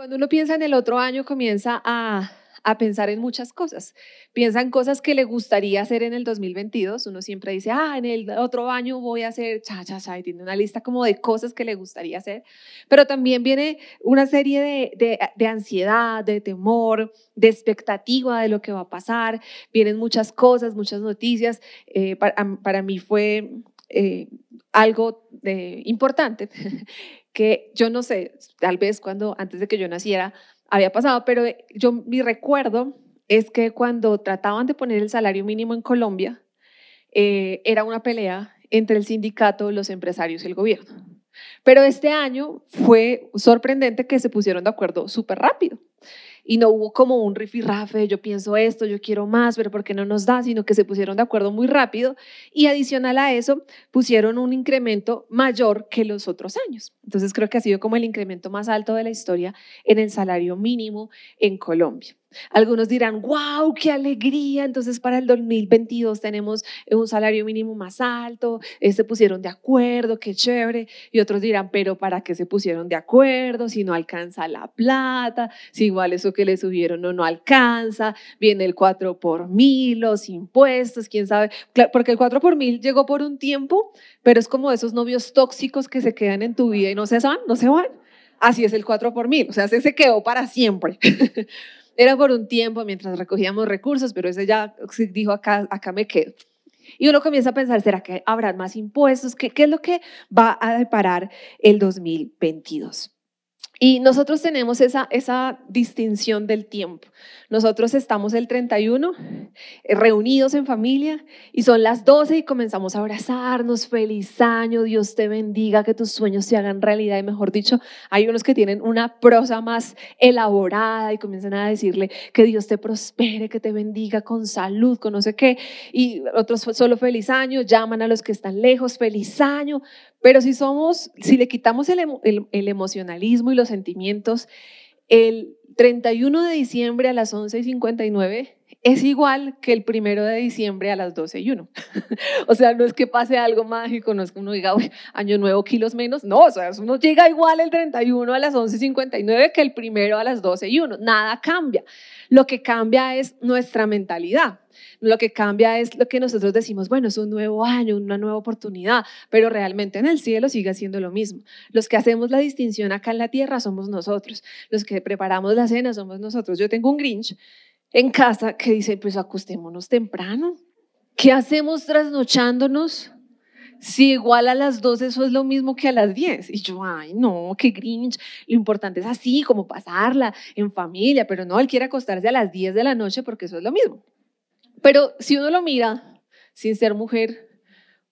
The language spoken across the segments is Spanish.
Cuando uno piensa en el otro año, comienza a, a pensar en muchas cosas. Piensa en cosas que le gustaría hacer en el 2022. Uno siempre dice, ah, en el otro año voy a hacer cha, cha, cha, y tiene una lista como de cosas que le gustaría hacer. Pero también viene una serie de, de, ansiedad, de temor, de expectativa de lo que va a pasar. Vienen muchas cosas, muchas noticias. Eh, para, para mí fue eh, algo de, importante que yo no sé, tal vez cuando antes de que yo naciera había pasado, pero yo mi recuerdo es que cuando trataban de poner el salario mínimo en Colombia, eh, era una pelea entre el sindicato, los empresarios y el gobierno. Pero este año fue sorprendente que se pusieron de acuerdo súper rápido y no hubo como un rifirrafe, yo pienso esto, yo quiero más, pero ¿por qué no nos da? Sino que se pusieron de acuerdo muy rápido y adicional a eso pusieron un incremento mayor que los otros años. Entonces creo que ha sido como el incremento más alto de la historia en el salario mínimo en Colombia. Algunos dirán, wow, qué alegría. Entonces para el 2022 tenemos un salario mínimo más alto, eh, se pusieron de acuerdo, qué chévere. Y otros dirán, pero ¿para qué se pusieron de acuerdo si no alcanza la plata? Si igual eso que le subieron no, no alcanza, viene el 4 por mil, los impuestos, quién sabe. Porque el 4 por mil llegó por un tiempo, pero es como esos novios tóxicos que se quedan en tu vida y no se van, no se van. Así es el 4 por mil, o sea, se quedó para siempre. Era por un tiempo mientras recogíamos recursos, pero ese ya dijo acá, acá me quedo. Y uno comienza a pensar, ¿será que habrá más impuestos? ¿Qué, ¿Qué es lo que va a deparar el 2022? Y nosotros tenemos esa, esa distinción del tiempo. Nosotros estamos el 31 eh, reunidos en familia y son las 12 y comenzamos a abrazarnos. Feliz año, Dios te bendiga, que tus sueños se hagan realidad. Y mejor dicho, hay unos que tienen una prosa más elaborada y comienzan a decirle que Dios te prospere, que te bendiga con salud, con no sé qué. Y otros solo feliz año, llaman a los que están lejos, feliz año. Pero si somos, si le quitamos el, el, el emocionalismo y los sentimientos, el 31 de diciembre a las 11.59 es igual que el primero de diciembre a las 12 y 1. o sea, no es que pase algo mágico, no es que uno diga, año nuevo, kilos menos. No, o sea, uno llega igual el 31 a las 11.59 que el primero a las 12 y 1. Nada cambia. Lo que cambia es nuestra mentalidad. Lo que cambia es lo que nosotros decimos, bueno, es un nuevo año, una nueva oportunidad, pero realmente en el cielo sigue siendo lo mismo. Los que hacemos la distinción acá en la tierra somos nosotros. Los que preparamos la cena somos nosotros. Yo tengo un Grinch en casa que dice, pues acostémonos temprano. ¿Qué hacemos trasnochándonos? Si igual a las 12 eso es lo mismo que a las 10. Y yo, ay, no, qué grinch. Lo importante es así, como pasarla en familia, pero no, él quiere acostarse a las 10 de la noche porque eso es lo mismo. Pero si uno lo mira sin ser mujer,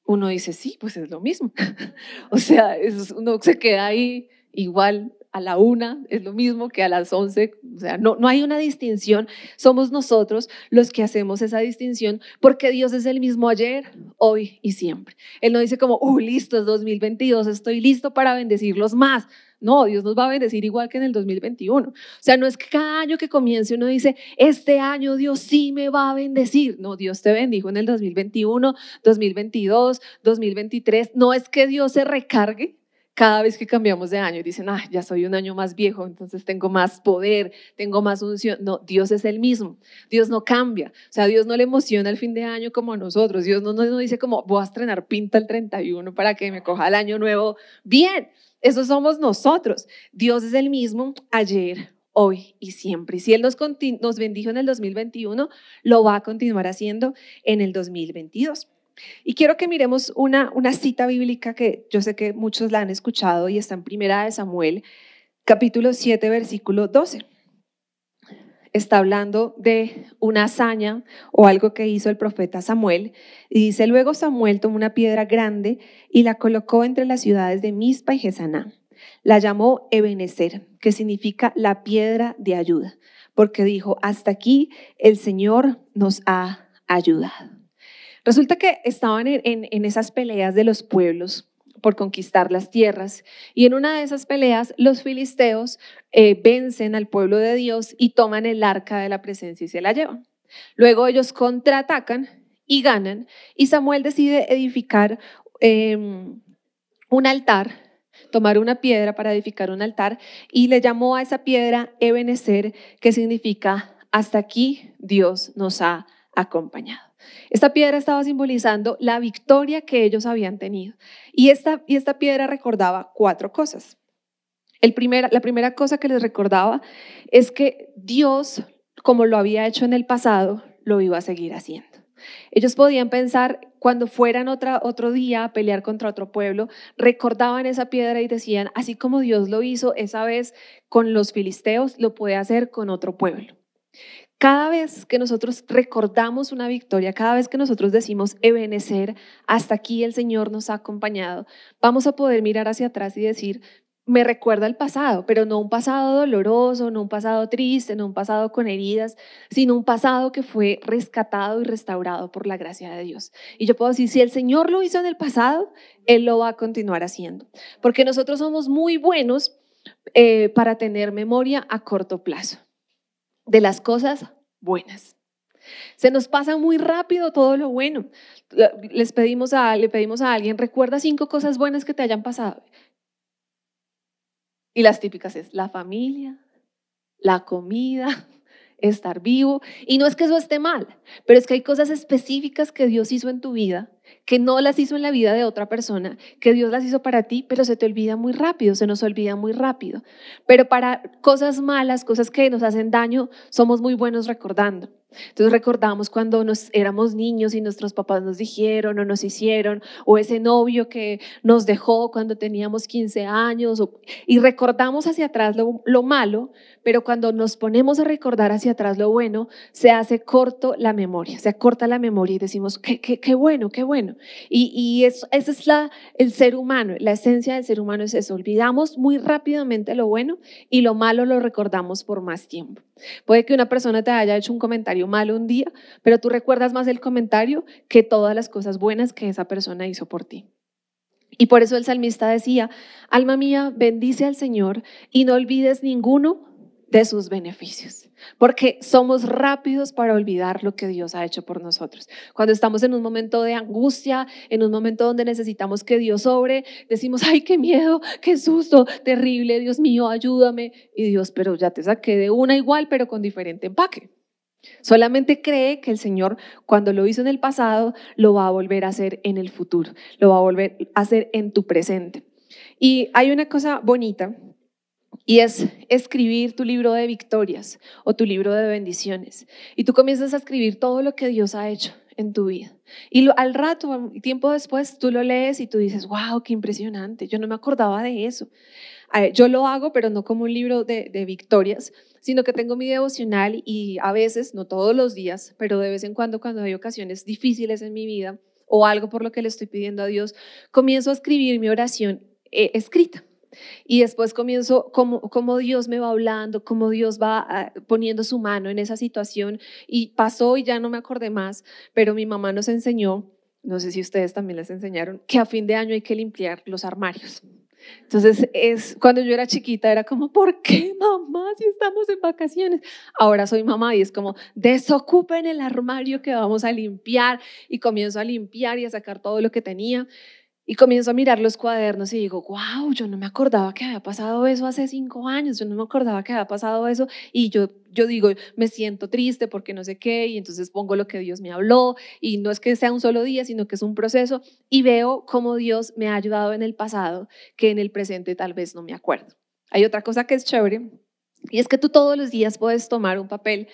uno dice, sí, pues es lo mismo. o sea, uno se queda ahí igual a la una, es lo mismo que a las once, o sea, no, no hay una distinción, somos nosotros los que hacemos esa distinción porque Dios es el mismo ayer, hoy y siempre. Él no dice como, oh, listo, es 2022, estoy listo para bendecirlos más. No, Dios nos va a bendecir igual que en el 2021. O sea, no es que cada año que comience uno dice, este año Dios sí me va a bendecir. No, Dios te bendijo en el 2021, 2022, 2023. No es que Dios se recargue cada vez que cambiamos de año dicen, ah, ya soy un año más viejo, entonces tengo más poder, tengo más unción. No, Dios es el mismo. Dios no cambia. O sea, Dios no le emociona el fin de año como a nosotros. Dios no nos dice como, voy a estrenar pinta el 31 para que me coja el año nuevo. Bien, eso somos nosotros. Dios es el mismo ayer, hoy y siempre. Y si Él nos, nos bendijo en el 2021, lo va a continuar haciendo en el 2022. Y quiero que miremos una, cita bíblica que yo sé que muchos la han escuchado y está en Primera de Samuel, capítulo 7, versículo 12. Está hablando de una hazaña o algo que hizo el profeta Samuel. Y dice, luego Samuel tomó una piedra grande y la colocó entre las ciudades de Mispa y Gesaná. La llamó Ebenezer, que significa la piedra de ayuda, porque dijo, hasta aquí el Señor nos ha ayudado. Resulta que estaban en, esas peleas de los pueblos por conquistar las tierras. Y en una de esas peleas, los filisteos eh, vencen al pueblo de Dios y toman el arca de la presencia y se la llevan. Luego ellos contraatacan y ganan. Y Samuel decide edificar em, un altar, tomar una piedra para edificar un altar y le llamó a esa piedra Ebenezer, que significa hasta aquí Dios nos ha acompañado. Esta piedra estaba simbolizando la victoria que ellos habían tenido. Y esta, y esta piedra recordaba cuatro cosas. El la primera cosa que les recordaba es que Dios, como lo había hecho en el pasado, lo iba a seguir haciendo. Ellos podían pensar cuando fueran otra, otro día a pelear contra otro pueblo, recordaban esa piedra y decían, así como Dios lo hizo esa vez con los filisteos, lo puede hacer con otro pueblo. Cada vez que nosotros recordamos una victoria, cada vez que nosotros decimos Ebenecer, hasta aquí el Señor nos ha acompañado, vamos a poder mirar hacia atrás y decir, me recuerda el pasado, pero no un pasado doloroso, no un pasado triste, no un pasado con heridas, sino un pasado que fue rescatado y restaurado por la gracia de Dios. Y yo puedo decir, si el Señor lo hizo en el pasado, Él lo va a continuar haciendo, porque nosotros somos muy buenos eh, para tener memoria a corto plazo de las cosas buenas. Se nos pasa muy rápido todo lo bueno. Les pedimos a, le pedimos a alguien, recuerda cinco cosas buenas que te hayan pasado. Y las típicas es la familia, la comida, estar vivo. Y no es que eso esté mal, pero es que hay cosas específicas que Dios hizo en tu vida, que no las hizo en la vida de otra persona, que Dios las hizo para ti, pero se te olvida muy rápido, se nos olvida muy rápido. Pero para cosas malas, cosas que nos hacen daño, somos muy buenos recordando. Entonces recordamos cuando nos éramos niños y nuestros papás nos dijeron o nos hicieron, o ese novio que nos dejó cuando teníamos 15 años, y recordamos hacia atrás lo, lo, malo, pero cuando nos ponemos a recordar hacia atrás lo bueno, se hace corto la memoria, se acorta la memoria y decimos, qué, qué, qué bueno, qué bueno. Y, y eso, ese es la, el ser humano, la esencia del ser humano es eso, olvidamos muy rápidamente lo bueno y lo malo lo recordamos por más tiempo. Puede que una persona te haya hecho un comentario malo un día, pero tú recuerdas más el comentario que todas las cosas buenas que esa persona hizo por ti. Y por eso el salmista decía, alma mía, bendice al Señor y no olvides ninguno de sus beneficios, porque somos rápidos para olvidar lo que Dios ha hecho por nosotros. Cuando estamos en un momento de angustia, en un momento donde necesitamos que Dios sobre, decimos, ay, qué miedo, qué susto, terrible, Dios mío, ayúdame. Y Dios, pero ya te saqué de una igual, pero con diferente empaque. Solamente cree que el Señor, cuando lo hizo en el pasado, lo va a volver a hacer en el futuro, lo va a volver a hacer en tu presente. Y hay una cosa bonita y es escribir tu libro de victorias o tu libro de bendiciones. Y tú comienzas a escribir todo lo que Dios ha hecho en tu vida. Y al rato, tiempo después, tú lo lees y tú dices, wow, qué impresionante, yo no me acordaba de eso. Yo lo hago, pero no como un libro de, de victorias, sino que tengo mi devocional y a veces, no todos los días, pero de vez en cuando, cuando hay ocasiones difíciles en mi vida o algo por lo que le estoy pidiendo a Dios, comienzo a escribir mi oración eh, escrita. Y después comienzo como, Dios me va hablando, como Dios va ah, poniendo su mano en esa situación. Y pasó y ya no me acordé más, pero mi mamá nos enseñó, no sé si ustedes también les enseñaron, que a fin de año hay que limpiar los armarios. Entonces, es, cuando yo era chiquita era como, ¿por qué mamá si estamos en vacaciones? Ahora soy mamá y es como, desocupen el armario que vamos a limpiar y comienzo a limpiar y a sacar todo lo que tenía. Y comienzo a mirar los cuadernos y digo, wow, yo no me acordaba que había pasado eso hace cinco años, yo no me acordaba que había pasado eso. Y yo, yo digo, me siento triste porque no sé qué, y entonces pongo lo que Dios me habló. Y no es que sea un solo día, sino que es un proceso. Y veo cómo Dios me ha ayudado en el pasado, que en el presente tal vez no me acuerdo. Hay otra cosa que es chévere, y es que tú todos los días puedes tomar un papel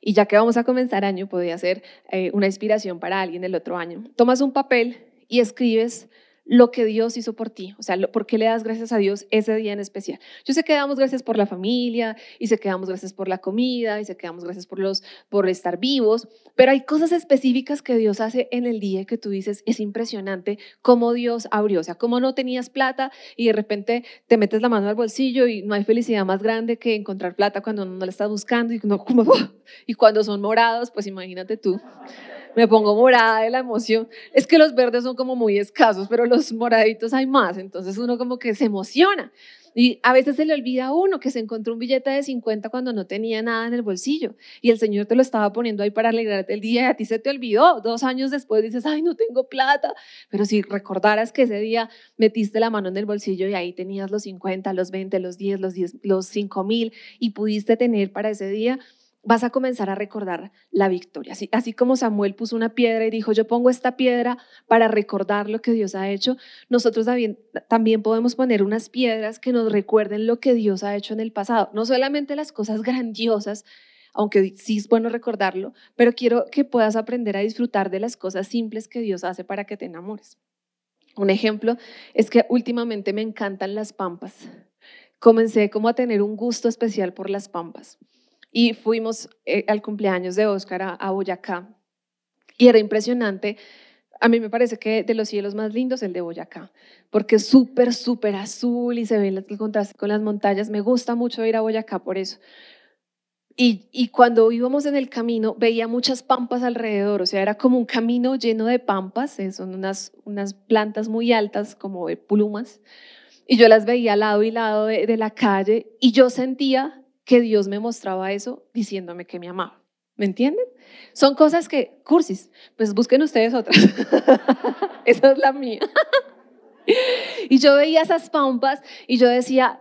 y ya que vamos a comenzar año, podría ser eh, una inspiración para alguien del otro año. Tomas un papel y escribes lo que Dios hizo por ti, o sea, por qué le das gracias a Dios ese día en especial. Yo sé que damos gracias por la familia y sé que damos gracias por la comida y sé que damos gracias por los por estar vivos, pero hay cosas específicas que Dios hace en el día que tú dices, es impresionante cómo Dios abrió, o sea, cómo no tenías plata y de repente te metes la mano al bolsillo y no hay felicidad más grande que encontrar plata cuando no la estás buscando y no como y cuando son morados, pues imagínate tú. Me pongo morada de la emoción. Es que los verdes son como muy escasos, pero los moraditos hay más. Entonces uno como que se emociona. Y a veces se le olvida a uno que se encontró un billete de 50 cuando no tenía nada en el bolsillo y el Señor te lo estaba poniendo ahí para alegrarte el día y a ti se te olvidó. Dos años después dices, ay, no tengo plata. Pero si recordaras que ese día metiste la mano en el bolsillo y ahí tenías los 50, los 20, los 10, los 10, los 5 mil y pudiste tener para ese día, vas a comenzar a recordar la victoria. Así, como Samuel puso una piedra y dijo, yo pongo esta piedra para recordar lo que Dios ha hecho, nosotros también, también podemos poner unas piedras que nos recuerden lo que Dios ha hecho en el pasado. No solamente las cosas grandiosas, aunque sí es bueno recordarlo, pero quiero que puedas aprender a disfrutar de las cosas simples que Dios hace para que te enamores. Un ejemplo es que últimamente me encantan las pampas. Comencé como a tener un gusto especial por las pampas y fuimos eh, al cumpleaños de Oscar a, a Boyacá y era impresionante. A mí me parece que de los cielos más lindos el de Boyacá, porque es súper, súper azul y se ve el contraste con las montañas. Me gusta mucho ir a Boyacá por eso. Y, y, cuando íbamos en el camino veía muchas pampas alrededor, o sea, era como un camino lleno de pampas, eh, son unas, unas plantas muy altas como de plumas, y yo las veía lado y lado de la calle y yo sentía que Dios me mostraba eso diciéndome que me amaba. ¿Me entienden? Son cosas que, cursis, pues busquen ustedes otras. Esa es la mía. y yo veía esas pampas y yo decía,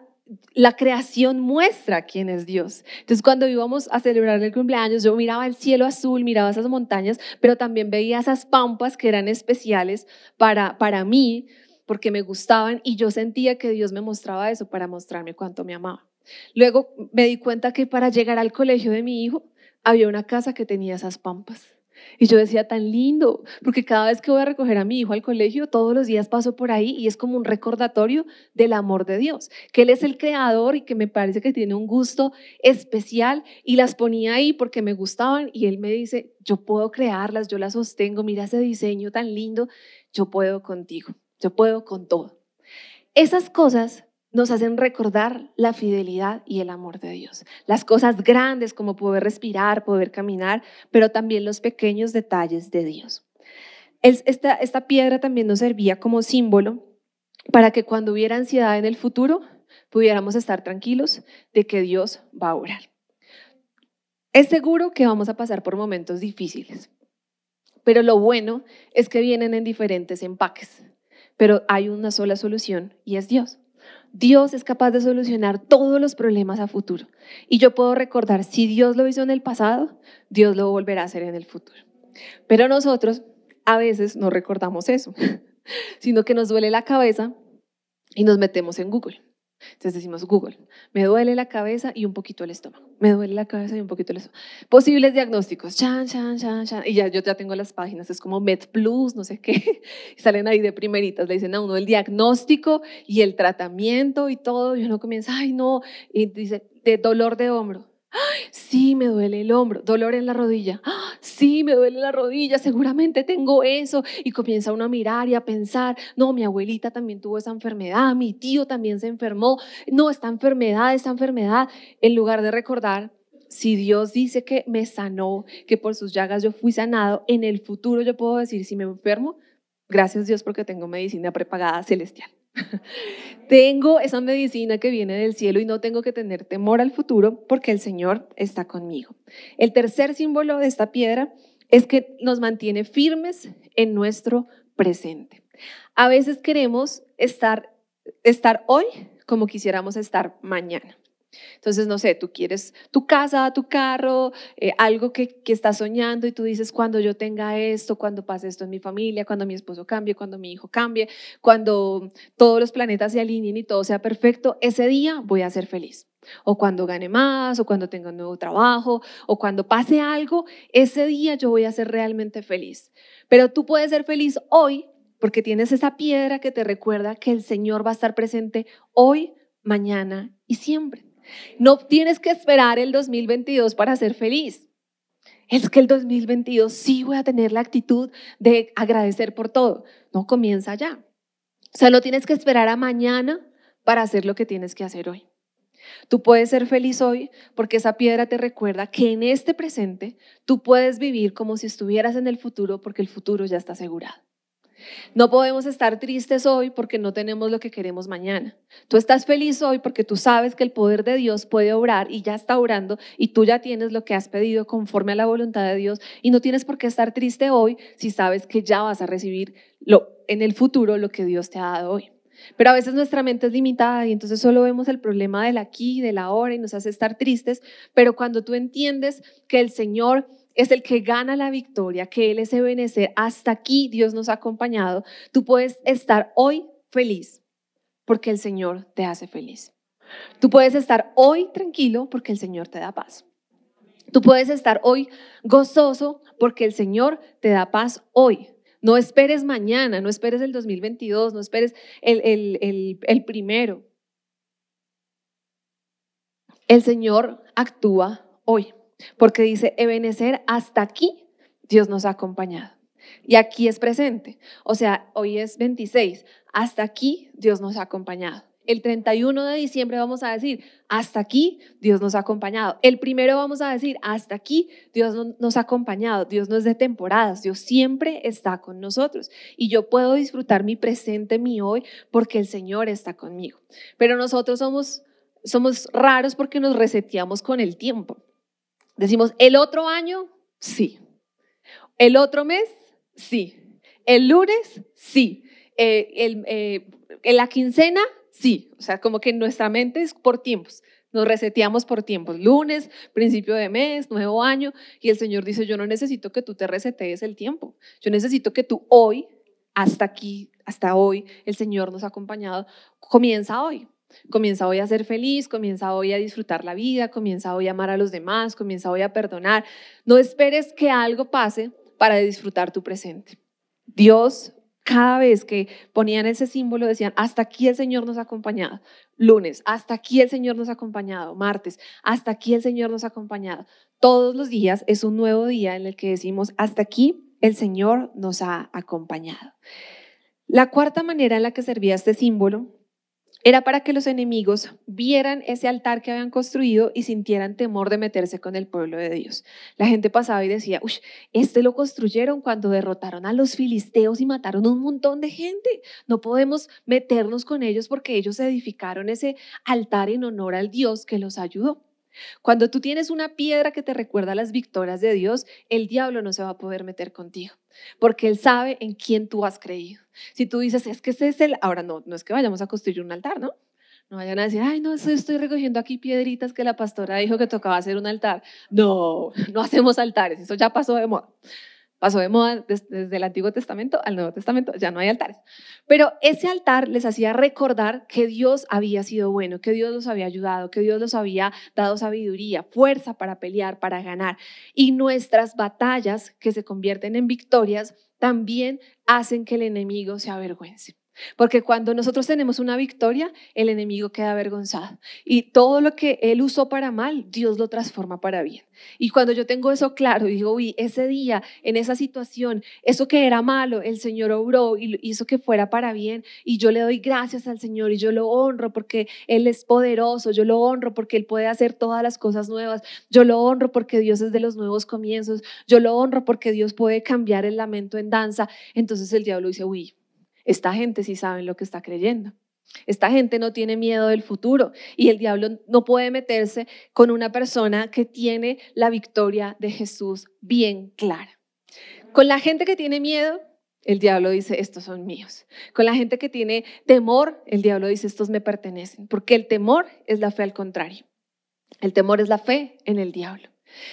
la creación muestra quién es Dios. Entonces, cuando íbamos a celebrar el cumpleaños, yo miraba el cielo azul, miraba esas montañas, pero también veía esas pampas que eran especiales para, para mí, porque me gustaban y yo sentía que Dios me mostraba eso para mostrarme cuánto me amaba. Luego me di cuenta que para llegar al colegio de mi hijo había una casa que tenía esas pampas. Y yo decía, tan lindo, porque cada vez que voy a recoger a mi hijo al colegio, todos los días paso por ahí y es como un recordatorio del amor de Dios, que Él es el creador y que me parece que tiene un gusto especial y las ponía ahí porque me gustaban y Él me dice, yo puedo crearlas, yo las sostengo, mira ese diseño tan lindo, yo puedo contigo, yo puedo con todo. Esas cosas nos hacen recordar la fidelidad y el amor de Dios. Las cosas grandes como poder respirar, poder caminar, pero también los pequeños detalles de Dios. Esta, piedra también nos servía como símbolo para que cuando hubiera ansiedad en el futuro pudiéramos estar tranquilos de que Dios va a orar. Es seguro que vamos a pasar por momentos difíciles, pero lo bueno es que vienen en diferentes empaques, pero hay una sola solución y es Dios. Dios es capaz de solucionar todos los problemas a futuro. Y yo puedo recordar, si Dios lo hizo en el pasado, Dios lo volverá a hacer en el futuro. Pero nosotros a veces no recordamos eso, sino que nos duele la cabeza y nos metemos en Google. Entonces decimos Google, me duele la cabeza y un poquito el estómago. Me duele la cabeza y un poquito el estómago. Posibles diagnósticos, chan, chan, chan, chan. Y ya yo ya tengo las páginas, es como MedPlus, no sé qué. Salen ahí de primeritas, le dicen a uno el diagnóstico y el tratamiento y todo. Y uno comienza, ay no, y dice, de dolor de hombro. Sí, me duele el hombro, dolor en la rodilla. Sí, me duele la rodilla, seguramente tengo eso. Y comienza uno a mirar y a pensar, no, mi abuelita también tuvo esa enfermedad, mi tío también se enfermó. No, esta enfermedad, esta enfermedad. En lugar de recordar, si Dios dice que me sanó, que por sus llagas yo fui sanado, en el futuro yo puedo decir, si me enfermo, gracias Dios porque tengo medicina prepagada celestial. Tengo esa medicina que viene del cielo y no tengo que tener temor al futuro porque el Señor está conmigo. El tercer símbolo de esta piedra es que nos mantiene firmes en nuestro presente. A veces queremos estar, estar hoy como quisiéramos estar mañana. Entonces, no sé, tú quieres tu casa, tu carro, eh, algo que, que estás soñando y tú dices, cuando yo tenga esto, cuando pase esto en mi familia, cuando mi esposo cambie, cuando mi hijo cambie, cuando todos los planetas se alineen y todo sea perfecto, ese día voy a ser feliz. O cuando gane más, o cuando tenga un nuevo trabajo, o cuando pase algo, ese día yo voy a ser realmente feliz. Pero tú puedes ser feliz hoy porque tienes esa piedra que te recuerda que el Señor va a estar presente hoy, mañana y siempre. No tienes que esperar el 2022 para ser feliz. Es que el 2022 sí voy a tener la actitud de agradecer por todo. No comienza ya. O sea, no tienes que esperar a mañana para hacer lo que tienes que hacer hoy. Tú puedes ser feliz hoy porque esa piedra te recuerda que en este presente tú puedes vivir como si estuvieras en el futuro porque el futuro ya está asegurado. No podemos estar tristes hoy porque no tenemos lo que queremos mañana. Tú estás feliz hoy porque tú sabes que el poder de Dios puede obrar y ya está obrando y tú ya tienes lo que has pedido conforme a la voluntad de Dios y no tienes por qué estar triste hoy si sabes que ya vas a recibir en el futuro lo que Dios te ha dado hoy. Pero a veces nuestra mente es limitada y entonces solo vemos el problema del aquí, del ahora y nos hace estar tristes. Pero cuando tú entiendes que el Señor es el que gana la victoria, que Él es Ebenezer, hasta aquí Dios nos ha acompañado, tú puedes estar hoy feliz porque el Señor te hace feliz. Tú puedes estar hoy tranquilo porque el Señor te da paz. Tú puedes estar hoy gozoso porque el Señor te da paz hoy. No esperes mañana, no esperes el 2022, no esperes el, el, el, el primero. El Señor actúa hoy, porque dice, Ebenecer, hasta aquí Dios nos ha acompañado. Y aquí es presente. O sea, hoy es 26. Hasta aquí Dios nos ha acompañado. El 31 de diciembre vamos a decir, hasta aquí Dios nos ha acompañado. El primero vamos a decir, hasta aquí Dios no- nos ha acompañado. Dios no es de temporadas, Dios siempre está con nosotros. Y yo puedo disfrutar mi presente, mi hoy, porque el Señor está conmigo. Pero nosotros somos, somos raros porque nos reseteamos con el tiempo. Decimos, el otro año, sí. El otro mes, sí. El lunes, sí. Eh, el, eh, en la quincena, sí. O sea, como que nuestra mente es por tiempos. Nos reseteamos por tiempos. Lunes, principio de mes, nuevo año. Y el Señor dice, yo no necesito que tú te resetees el tiempo. Yo necesito que tú hoy, hasta aquí, hasta hoy, el Señor nos ha acompañado, comienza hoy. Comienza hoy a ser feliz, comienza hoy a disfrutar la vida, comienza hoy a amar a los demás, comienza hoy a perdonar. No esperes que algo pase para disfrutar tu presente. Dios, cada vez que ponían ese símbolo, decían, hasta aquí el Señor nos ha acompañado. Lunes, hasta aquí el Señor nos ha acompañado. Martes, hasta aquí el Señor nos ha acompañado. Todos los días es un nuevo día en el que decimos, hasta aquí el Señor nos ha acompañado. La cuarta manera en la que servía este símbolo era para que los enemigos vieran ese altar que habían construido y sintieran temor de meterse con el pueblo de Dios. La gente pasaba y decía, uy, este lo construyeron cuando derrotaron a los filisteos y mataron un montón de gente. No podemos meternos con ellos porque ellos edificaron ese altar en honor al Dios que los ayudó. Cuando tú tienes una piedra que te recuerda las victorias de Dios, el diablo no se va a poder meter contigo, porque él sabe en quién tú has creído. Si tú dices, es que ese es el, ahora no, no es que vayamos a construir un altar, ¿no? No vayan a decir, ay, no, estoy recogiendo aquí piedritas que la pastora dijo que tocaba hacer un altar. No, no hacemos altares, eso ya pasó de moda. Pasó de moda des- desde el Antiguo Testamento al Nuevo Testamento, ya no hay altares. Pero ese altar les hacía recordar que Dios había sido bueno, que Dios los había ayudado, que Dios los había dado sabiduría, fuerza para pelear, para ganar. Y nuestras batallas, que se convierten en victorias, también hacen que el enemigo se avergüence. Porque cuando nosotros tenemos una victoria, el enemigo queda avergonzado. Y todo lo que él usó para mal, Dios lo transforma para bien. Y cuando yo tengo eso claro, digo, uy, ese día, en esa situación, eso que era malo, el Señor obró y hizo que fuera para bien. Y yo le doy gracias al Señor y yo lo honro porque Él es poderoso, yo lo honro porque Él puede hacer todas las cosas nuevas, yo lo honro porque Dios es de los nuevos comienzos, yo lo honro porque Dios puede cambiar el lamento en danza. Entonces el diablo dice, uy, esta gente sí sabe lo que está creyendo. Esta gente no tiene miedo del futuro y el diablo no puede meterse con una persona que tiene la victoria de Jesús bien clara. Con la gente que tiene miedo, el diablo dice, estos son míos. Con la gente que tiene temor, el diablo dice, estos me pertenecen, porque el temor es la fe al contrario. El temor es la fe en el diablo.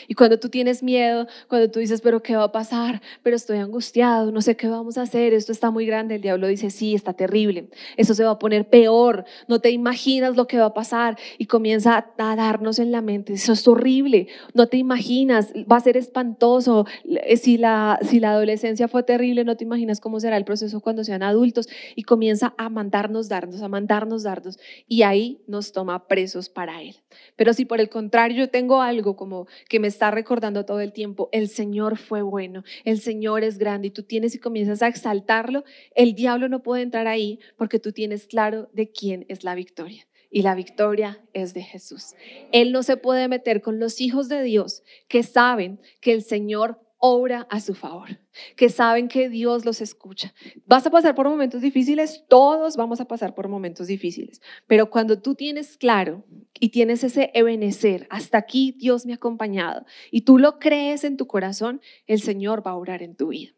Y cuando tú tienes miedo, cuando tú dices, pero ¿qué va a pasar? Pero estoy angustiado, no sé qué vamos a hacer, esto está muy grande, el diablo dice, sí, está terrible, eso se va a poner peor, no te imaginas lo que va a pasar y comienza a, darnos en la mente, eso es horrible, no te imaginas, va a ser espantoso, Eh, si la, si la adolescencia fue terrible, no te imaginas cómo será el proceso cuando sean adultos y comienza a mandarnos dardos, a mandarnos dardos y ahí nos toma presos para él. Pero si por el contrario yo tengo algo como que me está recordando todo el tiempo, el Señor fue bueno, el Señor es grande y tú tienes y comienzas a exaltarlo, el diablo no puede entrar ahí porque tú tienes claro de quién es la victoria. y la victoria es de Jesús. Él no se puede meter con los hijos de Dios que saben que el Señor obra a su favor, que saben que Dios los escucha. Vas a pasar por momentos difíciles, todos vamos a pasar por momentos difíciles, pero cuando tú tienes claro y tienes ese ebenecer, hasta aquí Dios me ha acompañado, y tú lo crees en tu corazón, el Señor va a obrar en tu vida.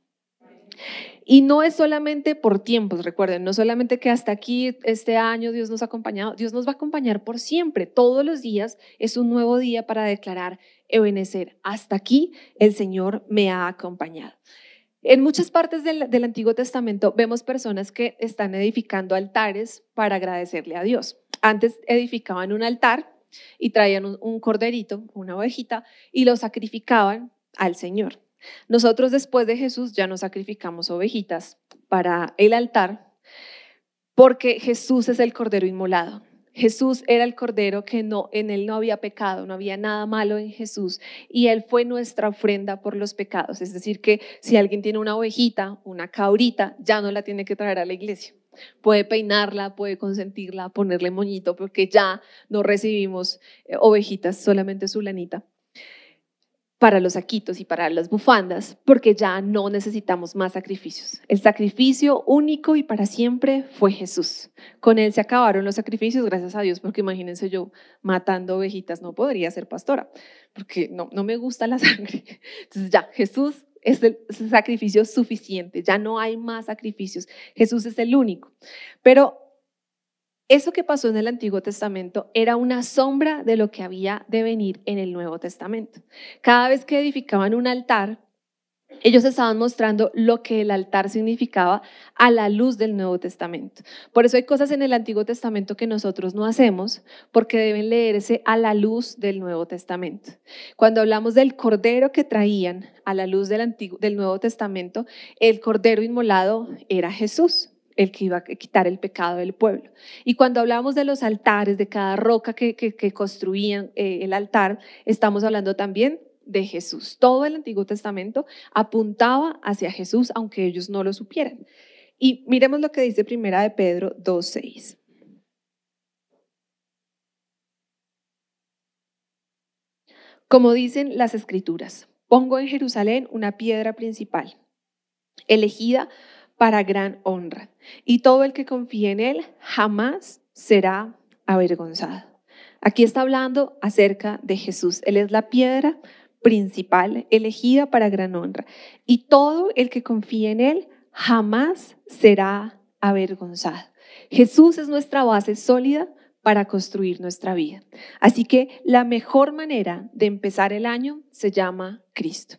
Y no es solamente por tiempos, recuerden, no solamente que hasta aquí este año Dios nos ha acompañado, Dios nos va a acompañar por siempre. Todos los días es un nuevo día para declarar, Ebenecer, hasta aquí el Señor me ha acompañado. En muchas partes del, del Antiguo Testamento vemos personas que están edificando altares para agradecerle a Dios. Antes edificaban un altar y traían un, un corderito, una ovejita, y lo sacrificaban al Señor. Nosotros después de Jesús ya no sacrificamos ovejitas para el altar porque Jesús es el cordero inmolado. Jesús era el cordero que no en él no había pecado, no había nada malo en Jesús y él fue nuestra ofrenda por los pecados, es decir que si alguien tiene una ovejita, una cabrita, ya no la tiene que traer a la iglesia. Puede peinarla, puede consentirla, ponerle moñito, porque ya no recibimos eh, ovejitas, solamente su lanita para los saquitos y para las bufandas, porque ya no necesitamos más sacrificios. El sacrificio único y para siempre fue Jesús. Con él se acabaron los sacrificios, gracias a Dios, porque imagínense yo matando ovejitas, no podría ser pastora, porque no, no me gusta la sangre. Entonces ya, Jesús es el sacrificio suficiente, ya no hay más sacrificios. Jesús es el único. Pero eso que pasó en el Antiguo Testamento era una sombra de lo que había de venir en el Nuevo Testamento. Cada vez que edificaban un altar, ellos estaban mostrando lo que el altar significaba a la luz del Nuevo Testamento. Por eso hay cosas en el Antiguo Testamento que nosotros no hacemos porque deben leerse a la luz del Nuevo Testamento. Cuando hablamos del cordero que traían a la luz del, Antiguo, del Nuevo Testamento, el cordero inmolado era Jesús el que iba a quitar el pecado del pueblo. Y cuando hablamos de los altares, de cada roca que, construían eh, el altar, estamos hablando también de Jesús. Todo el Antiguo Testamento apuntaba hacia Jesús, aunque ellos no lo supieran. Y miremos lo que dice Primera de Pedro 2.6. Como dicen las escrituras, pongo en Jerusalén una piedra principal, elegida para gran honra. Y todo el que confíe en Él jamás será avergonzado. Aquí está hablando acerca de Jesús. Él es la piedra principal elegida para gran honra. Y todo el que confíe en Él jamás será avergonzado. Jesús es nuestra base sólida para construir nuestra vida. Así que la mejor manera de empezar el año se llama Cristo.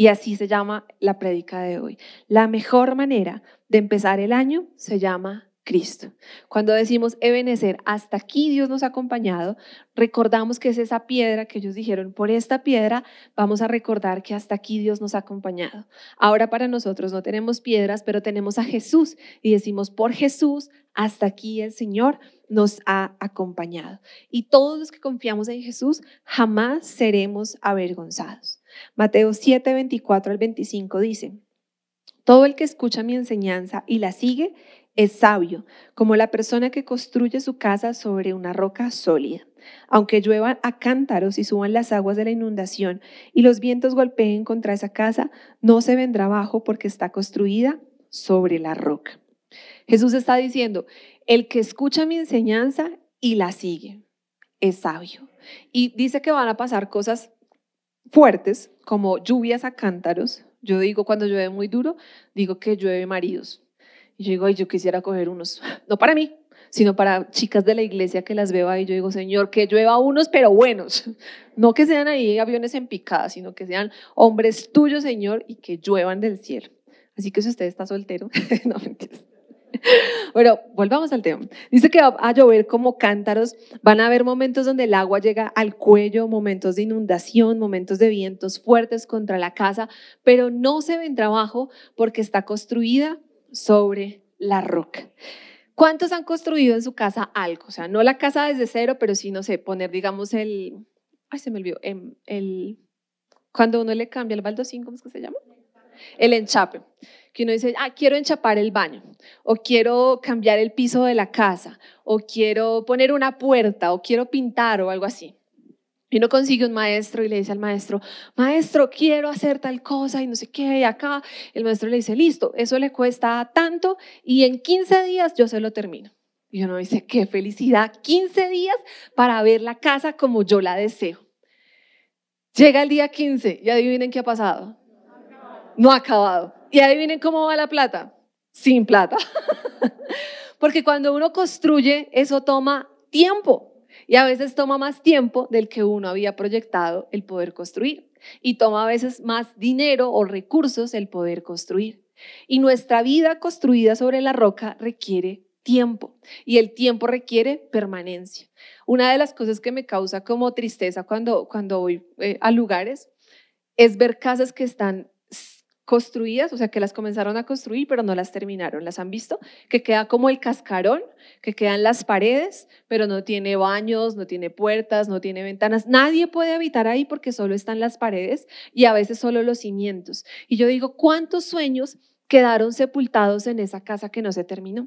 Y así se llama la prédica de hoy. La mejor manera de empezar el año se llama Cristo. Cuando decimos Ebenecer, hasta aquí Dios nos ha acompañado, recordamos que es esa piedra que ellos dijeron, por esta piedra vamos a recordar que hasta aquí Dios nos ha acompañado. Ahora para nosotros no tenemos piedras, pero tenemos a Jesús y decimos, por Jesús, hasta aquí el Señor nos ha acompañado. Y todos los que confiamos en Jesús jamás seremos avergonzados. Mateo 7, 24 al 25 dice, todo el que escucha mi enseñanza y la sigue es sabio, como la persona que construye su casa sobre una roca sólida. Aunque lluevan a cántaros y suban las aguas de la inundación y los vientos golpeen contra esa casa, no se vendrá abajo porque está construida sobre la roca. Jesús está diciendo, el que escucha mi enseñanza y la sigue es sabio. Y dice que van a pasar cosas fuertes como lluvias a cántaros. Yo digo, cuando llueve muy duro, digo que llueve maridos. Y yo digo, ay, yo quisiera coger unos, no para mí, sino para chicas de la iglesia que las veo ahí. Yo digo, Señor, que llueva unos, pero buenos. No que sean ahí aviones en picada, sino que sean hombres tuyos, Señor, y que lluevan del cielo. Así que si usted está soltero, no mentiras. Bueno, volvamos al tema. Dice que va a llover como cántaros, van a haber momentos donde el agua llega al cuello, momentos de inundación, momentos de vientos fuertes contra la casa, pero no se ven trabajo porque está construida sobre la roca. ¿Cuántos han construido en su casa algo? O sea, no la casa desde cero, pero sí, no sé, poner, digamos, el, ay, se me olvidó, em, el, cuando uno le cambia el baldocín, ¿cómo es que se llama? El enchape que uno dice, ah, quiero enchapar el baño, o quiero cambiar el piso de la casa, o quiero poner una puerta, o quiero pintar o algo así. Y uno consigue un maestro y le dice al maestro, maestro, quiero hacer tal cosa y no sé qué, y acá. El maestro le dice, listo, eso le cuesta tanto y en 15 días yo se lo termino. Y uno dice, qué felicidad, 15 días para ver la casa como yo la deseo. Llega el día 15 y adivinen qué ha pasado. No ha acabado. Y adivinen cómo va la plata. Sin plata. Porque cuando uno construye, eso toma tiempo. Y a veces toma más tiempo del que uno había proyectado el poder construir. Y toma a veces más dinero o recursos el poder construir. Y nuestra vida construida sobre la roca requiere tiempo y el tiempo requiere permanencia. Una de las cosas que me causa como tristeza cuando, cuando voy eh, a lugares es ver casas que están construidas, o sea, que las comenzaron a construir, pero no las terminaron. ¿Las han visto? Que queda como el cascarón, que quedan las paredes, pero no tiene baños, no tiene puertas, no tiene ventanas. Nadie puede habitar ahí porque solo están las paredes y a veces solo los cimientos. Y yo digo, ¿cuántos sueños quedaron sepultados en esa casa que no se terminó?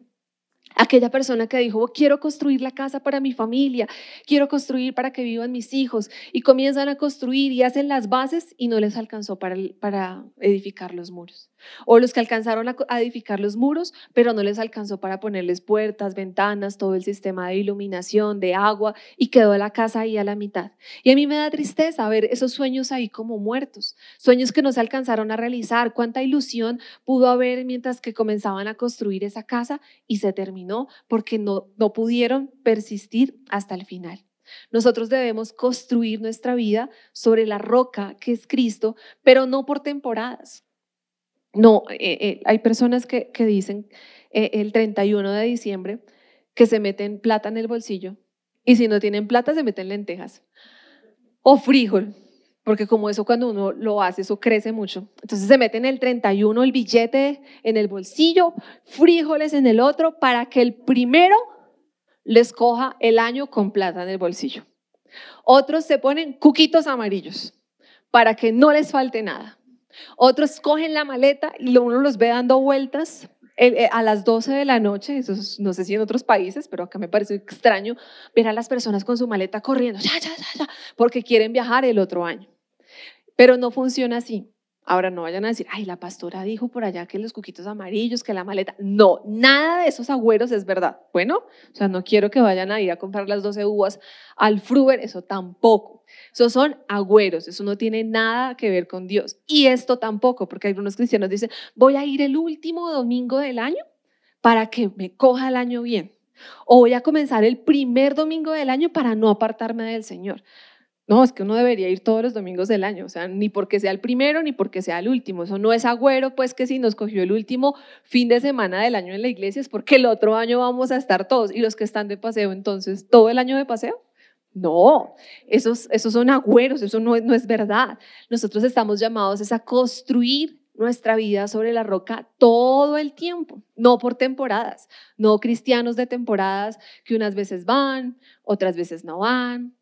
Aquella persona que dijo, quiero construir la casa para mi familia, quiero construir para que vivan mis hijos, y comienzan a construir y hacen las bases y no les alcanzó para, para edificar los muros. O los que alcanzaron a, edificar los muros, pero no les alcanzó para ponerles puertas, ventanas, todo el sistema de iluminación, de agua, y quedó la casa ahí a la mitad. Y a mí me da tristeza ver esos sueños ahí como muertos, sueños que no se alcanzaron a realizar, cuánta ilusión pudo haber mientras que comenzaban a construir esa casa y se terminó porque no, no pudieron persistir hasta el final. Nosotros debemos construir nuestra vida sobre la roca que es Cristo, pero no por temporadas. No, eh, eh, hay personas que, dicen eh, el 31 de diciembre que se meten plata en el bolsillo y si no tienen plata se meten lentejas o frijol, porque como eso cuando uno lo hace, eso crece mucho. Entonces se meten el 31 el billete en el bolsillo, frijoles en el otro, para que el primero les coja el año con plata en el bolsillo. Otros se ponen cuquitos amarillos para que no les falte nada. Otros cogen la maleta y uno los ve dando vueltas eh, a las 12 de la noche, no sé si en otros países, pero acá me parece extraño ver a las personas con su maleta corriendo, ya, ya, ya, porque quieren viajar el otro año. Pero no funciona así. Ahora no vayan a decir, ay, la pastora dijo por allá que los cuquitos amarillos, que la maleta. No, nada de esos agüeros es verdad. Bueno, o sea, no quiero que vayan a ir a comprar las 12 uvas al Fruber, eso tampoco. Esos son agüeros, eso no tiene nada que ver con Dios. Y esto tampoco, porque algunos cristianos dicen, voy a ir el último domingo del año para que me coja el año bien. O voy a comenzar el primer domingo del año para no apartarme del Señor. No, es que uno debería ir todos los domingos del año, o sea, ni porque sea el primero ni porque sea el último. Eso no es agüero, pues que si nos cogió el último fin de semana del año en la iglesia es porque el otro año vamos a estar todos. Y los que están de paseo, entonces, ¿todo el año de paseo? No, esos, esos son agüeros, eso no, no es verdad. Nosotros estamos llamados es a construir nuestra vida sobre la roca todo el tiempo, no por temporadas, no cristianos de temporadas que unas veces van, otras veces no van,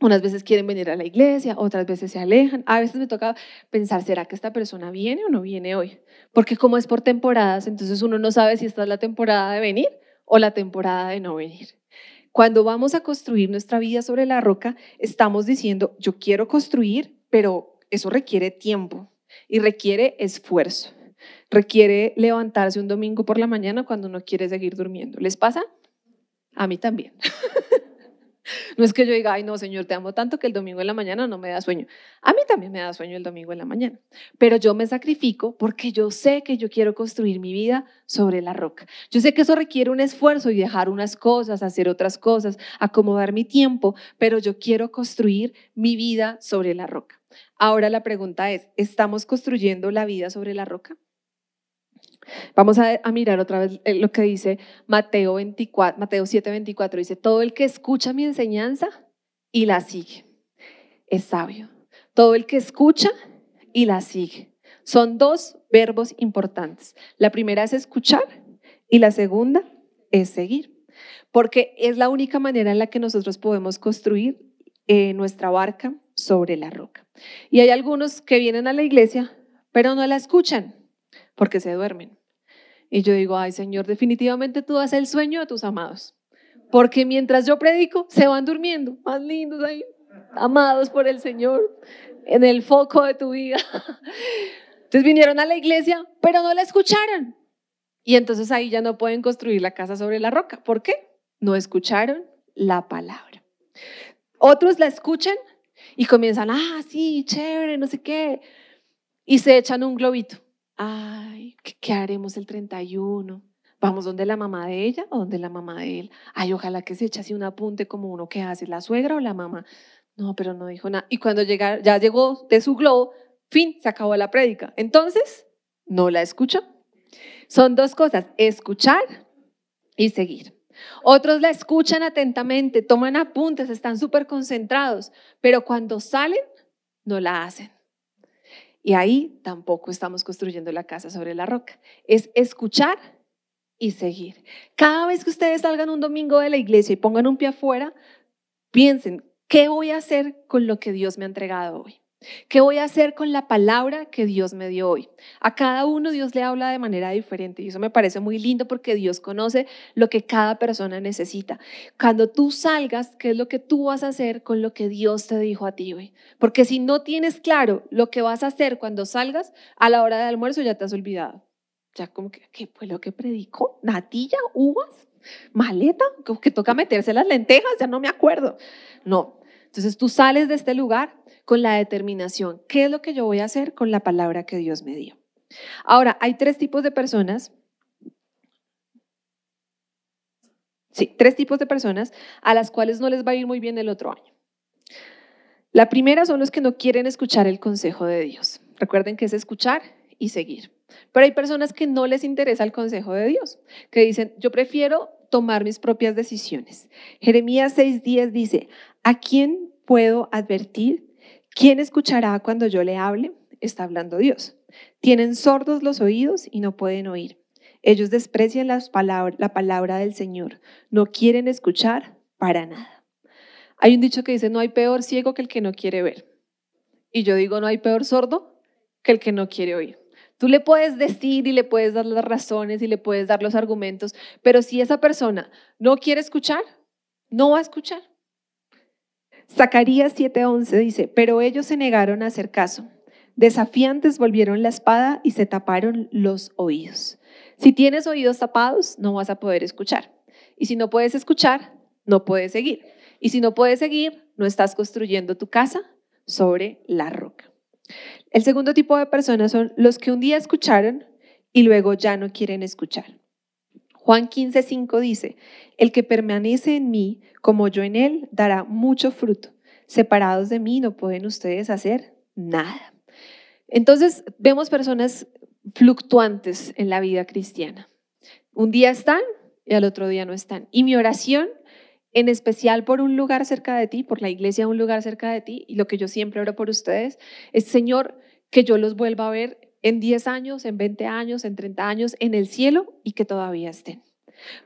unas veces quieren venir a la iglesia, otras veces se alejan. A veces me toca pensar, ¿será que esta persona viene o no viene hoy? Porque como es por temporadas, entonces uno no sabe si esta es la temporada de venir o la temporada de no venir. Cuando vamos a construir nuestra vida sobre la roca, estamos diciendo, yo quiero construir, pero eso requiere tiempo y requiere esfuerzo. Requiere levantarse un domingo por la mañana cuando uno quiere seguir durmiendo. ¿Les pasa? A mí también. No es que yo diga, ay, no, Señor, te amo tanto que el domingo en la mañana no me da sueño. A mí también me da sueño el domingo en la mañana. Pero yo me sacrifico porque yo sé que yo quiero construir mi vida sobre la roca. Yo sé que eso requiere un esfuerzo y dejar unas cosas, hacer otras cosas, acomodar mi tiempo, pero yo quiero construir mi vida sobre la roca. Ahora la pregunta es, ¿estamos construyendo la vida sobre la roca? Vamos a, mirar otra vez eh, lo que dice Mateo, 24, Mateo 7, 24. Dice, todo el que escucha mi enseñanza y la sigue es sabio. Todo el que escucha y la sigue. Son dos verbos importantes. La primera es escuchar y la segunda es seguir. Porque es la única manera en la que nosotros podemos construir eh, nuestra barca sobre la roca. Y hay algunos que vienen a la iglesia, pero no la escuchan porque se duermen. Y yo digo, ay Señor, definitivamente tú das el sueño a tus amados. Porque mientras yo predico, se van durmiendo, más lindos ahí, amados por el Señor, en el foco de tu vida. Entonces vinieron a la iglesia, pero no la escucharon. Y entonces ahí ya no pueden construir la casa sobre la roca. ¿Por qué? No escucharon la palabra. Otros la escuchan y comienzan, ah, sí, chévere, no sé qué. Y se echan un globito. Ay, ¿qué, haremos el 31? ¿Vamos donde la mamá de ella o donde la mamá de él? Ay, ojalá que se eche así un apunte como uno que hace, la suegra o la mamá. No, pero no dijo nada. Y cuando llega, ya llegó de su globo, fin, se acabó la prédica. Entonces, no la escuchó. Son dos cosas, escuchar y seguir. Otros la escuchan atentamente, toman apuntes, están súper concentrados, pero cuando salen, no la hacen. Y ahí tampoco estamos construyendo la casa sobre la roca. Es escuchar y seguir. Cada vez que ustedes salgan un domingo de la iglesia y pongan un pie afuera, piensen, ¿qué voy a hacer con lo que Dios me ha entregado hoy? ¿Qué voy a hacer con la palabra que Dios me dio hoy? A cada uno Dios le habla de manera diferente y eso me parece muy lindo porque Dios conoce lo que cada persona necesita. Cuando tú salgas, ¿qué es lo que tú vas a hacer con lo que Dios te dijo a ti hoy? Porque si no tienes claro lo que vas a hacer cuando salgas, a la hora de almuerzo ya te has olvidado. Ya como que, ¿qué fue lo que predicó? ¿Natilla? ¿Uvas? ¿Maleta? Que toca meterse las lentejas, ya no me acuerdo. No. Entonces tú sales de este lugar con la determinación, ¿qué es lo que yo voy a hacer con la palabra que Dios me dio? Ahora, hay tres tipos de personas. Sí, tres tipos de personas a las cuales no les va a ir muy bien el otro año. La primera son los que no quieren escuchar el consejo de Dios. Recuerden que es escuchar y seguir. Pero hay personas que no les interesa el consejo de Dios, que dicen, yo prefiero tomar mis propias decisiones. Jeremías 6:10 dice, ¿a quién puedo advertir? ¿Quién escuchará cuando yo le hable? Está hablando Dios. Tienen sordos los oídos y no pueden oír. Ellos desprecian la palabra del Señor. No quieren escuchar para nada. Hay un dicho que dice, no hay peor ciego que el que no quiere ver. Y yo digo, no hay peor sordo que el que no quiere oír. Tú le puedes decir y le puedes dar las razones y le puedes dar los argumentos, pero si esa persona no quiere escuchar, no va a escuchar. Zacarías 7:11 dice, pero ellos se negaron a hacer caso. Desafiantes volvieron la espada y se taparon los oídos. Si tienes oídos tapados, no vas a poder escuchar. Y si no puedes escuchar, no puedes seguir. Y si no puedes seguir, no estás construyendo tu casa sobre la roca. El segundo tipo de personas son los que un día escucharon y luego ya no quieren escuchar. Juan 15:5 dice, el que permanece en mí, como yo en él, dará mucho fruto. Separados de mí no pueden ustedes hacer nada. Entonces vemos personas fluctuantes en la vida cristiana. Un día están y al otro día no están. Y mi oración, en especial por un lugar cerca de ti, por la iglesia, un lugar cerca de ti, y lo que yo siempre oro por ustedes, es, Señor, que yo los vuelva a ver en 10 años, en 20 años, en 30 años, en el cielo y que todavía estén.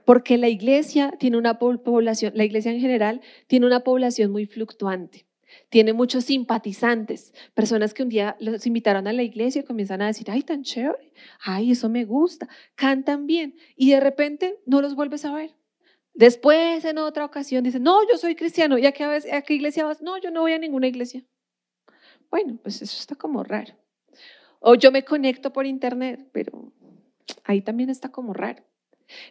Porque la iglesia tiene una población, la iglesia en general tiene una población muy fluctuante. Tiene muchos simpatizantes, personas que un día los invitaron a la iglesia y comienzan a decir, ay, tan chévere, ay, eso me gusta, cantan bien, y de repente no los vuelves a ver. Después, en otra ocasión, dicen, no, yo soy cristiano, ¿y a qué, a qué iglesia vas? No, yo no voy a ninguna iglesia. Bueno, pues eso está como raro. O yo me conecto por internet, pero ahí también está como raro.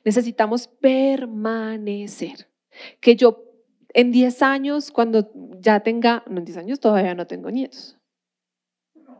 Necesitamos permanecer. Que yo en 10 años, cuando ya tenga, no en 10 años todavía no tengo nietos.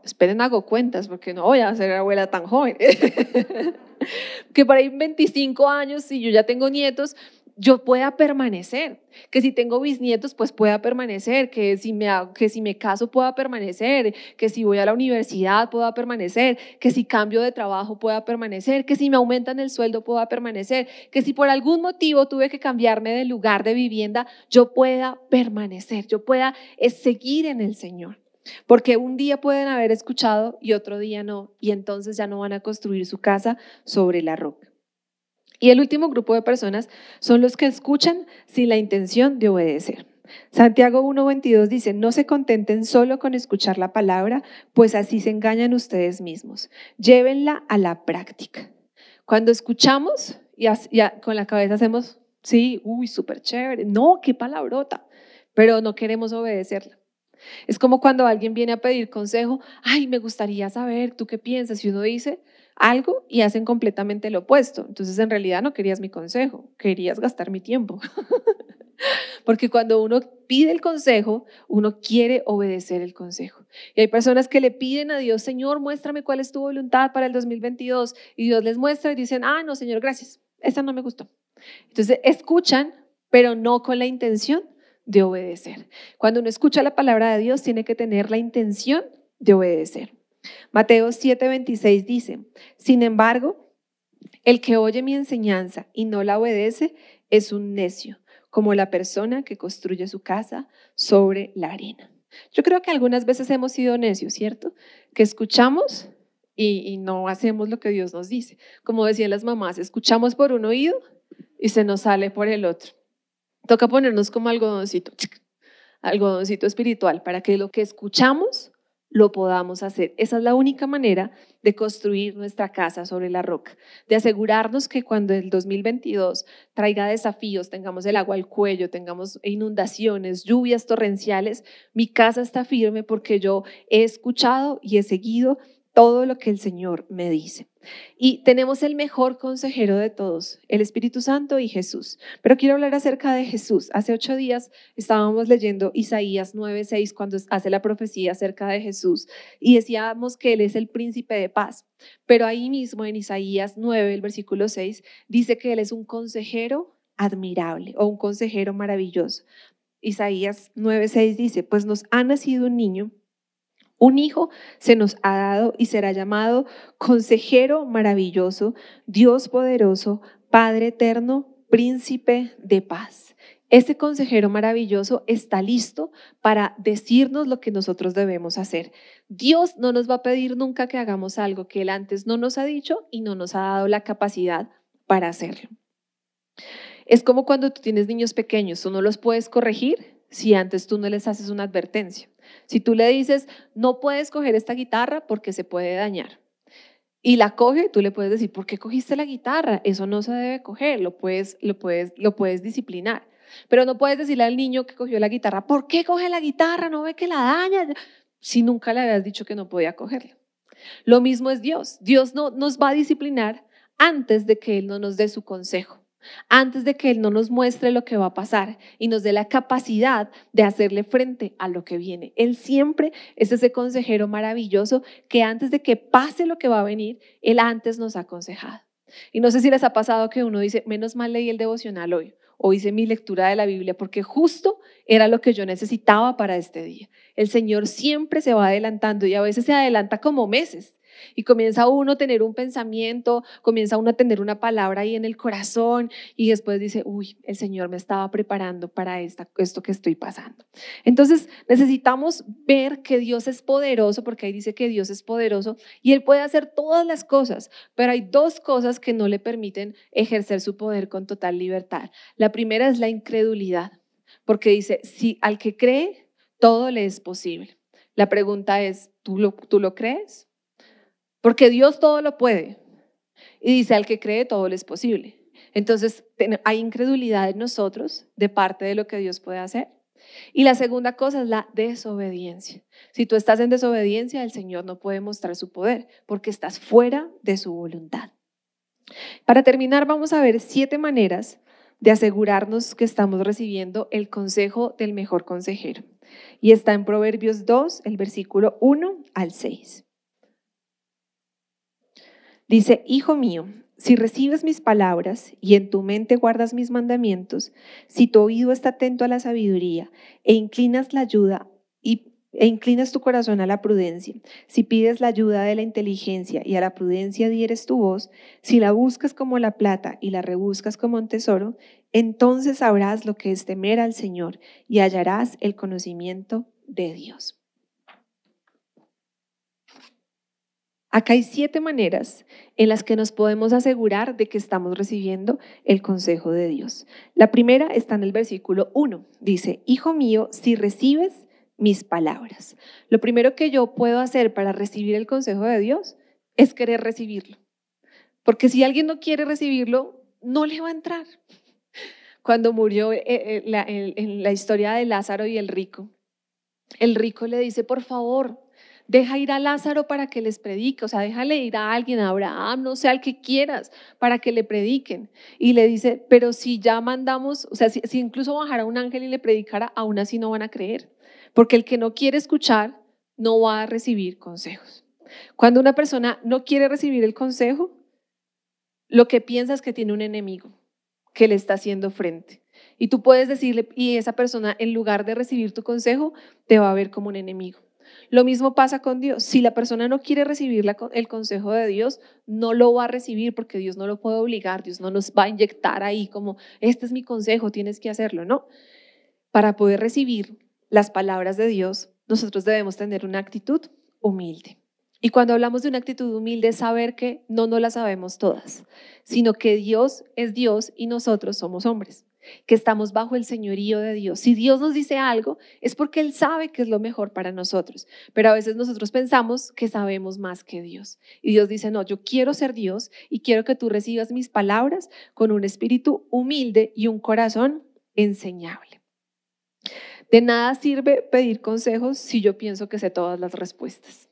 Esperen, hago cuentas porque no voy a ser abuela tan joven. que por ahí en 25 años, si yo ya tengo nietos, yo pueda permanecer, que si tengo bisnietos, pues pueda permanecer, que si, me, que si me caso pueda permanecer, que si voy a la universidad pueda permanecer, que si cambio de trabajo pueda permanecer, que si me aumentan el sueldo pueda permanecer, que si por algún motivo tuve que cambiarme de lugar de vivienda, yo pueda permanecer, yo pueda eh, seguir en el Señor. Porque un día pueden haber escuchado y otro día no, y entonces ya no van a construir su casa sobre la roca. Y el último grupo de personas son los que escuchan sin la intención de obedecer. Santiago 1.22 dice, no se contenten solo con escuchar la palabra, pues así se engañan ustedes mismos. Llévenla a la práctica. Cuando escuchamos, ya con la cabeza hacemos, sí, uy, súper chévere. No, qué palabrota, pero no queremos obedecerla. Es como cuando alguien viene a pedir consejo, ay, me gustaría saber, ¿tú qué piensas? Y uno dice algo y hacen completamente lo opuesto. Entonces, en realidad no querías mi consejo, querías gastar mi tiempo. Porque cuando uno pide el consejo, uno quiere obedecer el consejo. Y hay personas que le piden a Dios, Señor, muéstrame cuál es tu voluntad para el 2022. Y Dios les muestra y dicen, ah, no, Señor, gracias. Esa no me gustó. Entonces, escuchan, pero no con la intención de obedecer. Cuando uno escucha la palabra de Dios, tiene que tener la intención de obedecer. Mateo 7:26 dice, sin embargo, el que oye mi enseñanza y no la obedece es un necio, como la persona que construye su casa sobre la arena. Yo creo que algunas veces hemos sido necios, ¿cierto? Que escuchamos y, y no hacemos lo que Dios nos dice. Como decían las mamás, escuchamos por un oído y se nos sale por el otro. Toca ponernos como algodoncito, algodoncito espiritual, para que lo que escuchamos lo podamos hacer. Esa es la única manera de construir nuestra casa sobre la roca, de asegurarnos que cuando el 2022 traiga desafíos, tengamos el agua al cuello, tengamos inundaciones, lluvias torrenciales, mi casa está firme porque yo he escuchado y he seguido todo lo que el Señor me dice. Y tenemos el mejor consejero de todos, el Espíritu Santo y Jesús. Pero quiero hablar acerca de Jesús. Hace ocho días estábamos leyendo Isaías 9:6 cuando hace la profecía acerca de Jesús y decíamos que Él es el príncipe de paz. Pero ahí mismo en Isaías 9, el versículo 6, dice que Él es un consejero admirable o un consejero maravilloso. Isaías 9:6 dice, pues nos ha nacido un niño un hijo se nos ha dado y será llamado consejero maravilloso, Dios poderoso, Padre eterno, príncipe de paz. Este consejero maravilloso está listo para decirnos lo que nosotros debemos hacer. Dios no nos va a pedir nunca que hagamos algo que Él antes no nos ha dicho y no nos ha dado la capacidad para hacerlo. Es como cuando tú tienes niños pequeños, tú no los puedes corregir si antes tú no les haces una advertencia. Si tú le dices, no puedes coger esta guitarra porque se puede dañar, y la coge, tú le puedes decir, ¿por qué cogiste la guitarra? Eso no se debe coger, lo puedes, lo puedes, lo puedes disciplinar. Pero no puedes decirle al niño que cogió la guitarra, ¿por qué coge la guitarra? ¿No ve que la daña? Si nunca le habías dicho que no podía cogerla. Lo mismo es Dios. Dios no nos va a disciplinar antes de que Él no nos dé su consejo antes de que Él no nos muestre lo que va a pasar y nos dé la capacidad de hacerle frente a lo que viene. Él siempre es ese consejero maravilloso que antes de que pase lo que va a venir, Él antes nos ha aconsejado. Y no sé si les ha pasado que uno dice, menos mal leí el devocional hoy o hice mi lectura de la Biblia porque justo era lo que yo necesitaba para este día. El Señor siempre se va adelantando y a veces se adelanta como meses. Y comienza uno a tener un pensamiento, comienza uno a tener una palabra ahí en el corazón y después dice, uy, el Señor me estaba preparando para esta, esto que estoy pasando. Entonces necesitamos ver que Dios es poderoso, porque ahí dice que Dios es poderoso y Él puede hacer todas las cosas, pero hay dos cosas que no le permiten ejercer su poder con total libertad. La primera es la incredulidad, porque dice, si al que cree, todo le es posible. La pregunta es, ¿tú lo, tú lo crees? Porque Dios todo lo puede. Y dice, al que cree todo le es posible. Entonces, hay incredulidad en nosotros de parte de lo que Dios puede hacer. Y la segunda cosa es la desobediencia. Si tú estás en desobediencia, el Señor no puede mostrar su poder porque estás fuera de su voluntad. Para terminar, vamos a ver siete maneras de asegurarnos que estamos recibiendo el consejo del mejor consejero. Y está en Proverbios 2, el versículo 1 al 6. Dice, Hijo mío, si recibes mis palabras y en tu mente guardas mis mandamientos, si tu oído está atento a la sabiduría e inclinas la ayuda y, e inclinas tu corazón a la prudencia, si pides la ayuda de la inteligencia y a la prudencia dieres tu voz, si la buscas como la plata y la rebuscas como un tesoro, entonces sabrás lo que es temer al Señor y hallarás el conocimiento de Dios. Acá hay siete maneras en las que nos podemos asegurar de que estamos recibiendo el consejo de Dios. La primera está en el versículo 1. Dice, Hijo mío, si recibes mis palabras. Lo primero que yo puedo hacer para recibir el consejo de Dios es querer recibirlo. Porque si alguien no quiere recibirlo, no le va a entrar. Cuando murió eh, eh, en la historia de Lázaro y el rico, el rico le dice, por favor, deja ir a Lázaro para que les predique, o sea, déjale ir a alguien, a Abraham, no sé, al que quieras, para que le prediquen. Y le dice, pero si ya mandamos, o sea, si, si incluso bajara un ángel y le predicara, aún así no van a creer, porque el que no quiere escuchar no va a recibir consejos. Cuando una persona no quiere recibir el consejo, lo que piensa es que tiene un enemigo que le está haciendo frente. Y tú puedes decirle, y esa persona en lugar de recibir tu consejo, te va a ver como un enemigo. Lo mismo pasa con Dios. Si la persona no quiere recibir el consejo de Dios, no lo va a recibir porque Dios no lo puede obligar, Dios no nos va a inyectar ahí como, este es mi consejo, tienes que hacerlo, ¿no? Para poder recibir las palabras de Dios, nosotros debemos tener una actitud humilde. Y cuando hablamos de una actitud humilde, saber que no nos la sabemos todas, sino que Dios es Dios y nosotros somos hombres, que estamos bajo el señorío de Dios. Si Dios nos dice algo, es porque Él sabe que es lo mejor para nosotros, pero a veces nosotros pensamos que sabemos más que Dios. Y Dios dice, no, yo quiero ser Dios y quiero que tú recibas mis palabras con un espíritu humilde y un corazón enseñable. De nada sirve pedir consejos si yo pienso que sé todas las respuestas.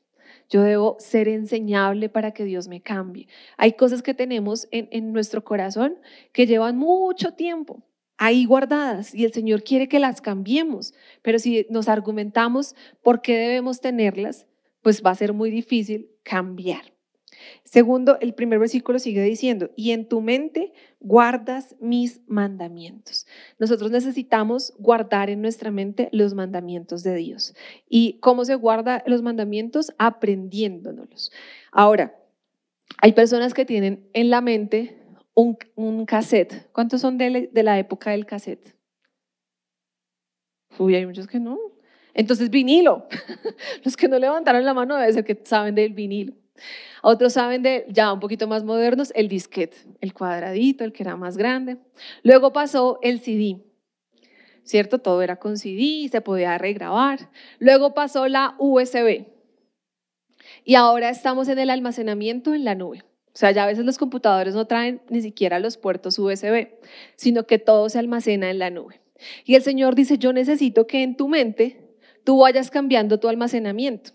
Yo debo ser enseñable para que Dios me cambie. Hay cosas que tenemos en, en nuestro corazón que llevan mucho tiempo ahí guardadas y el Señor quiere que las cambiemos, pero si nos argumentamos por qué debemos tenerlas, pues va a ser muy difícil cambiar. Segundo, el primer versículo sigue diciendo, y en tu mente guardas mis mandamientos. Nosotros necesitamos guardar en nuestra mente los mandamientos de Dios. ¿Y cómo se guarda los mandamientos? Aprendiéndonos. Ahora, hay personas que tienen en la mente un, un cassette. ¿Cuántos son de, de la época del cassette? Uy, hay muchos que no. Entonces, vinilo. Los que no levantaron la mano debe ser que saben del vinilo. Otros saben de, ya un poquito más modernos, el disquete, el cuadradito, el que era más grande. Luego pasó el CD, ¿cierto? Todo era con CD, se podía regrabar. Luego pasó la USB. Y ahora estamos en el almacenamiento en la nube. O sea, ya a veces los computadores no traen ni siquiera los puertos USB, sino que todo se almacena en la nube. Y el Señor dice, yo necesito que en tu mente tú vayas cambiando tu almacenamiento,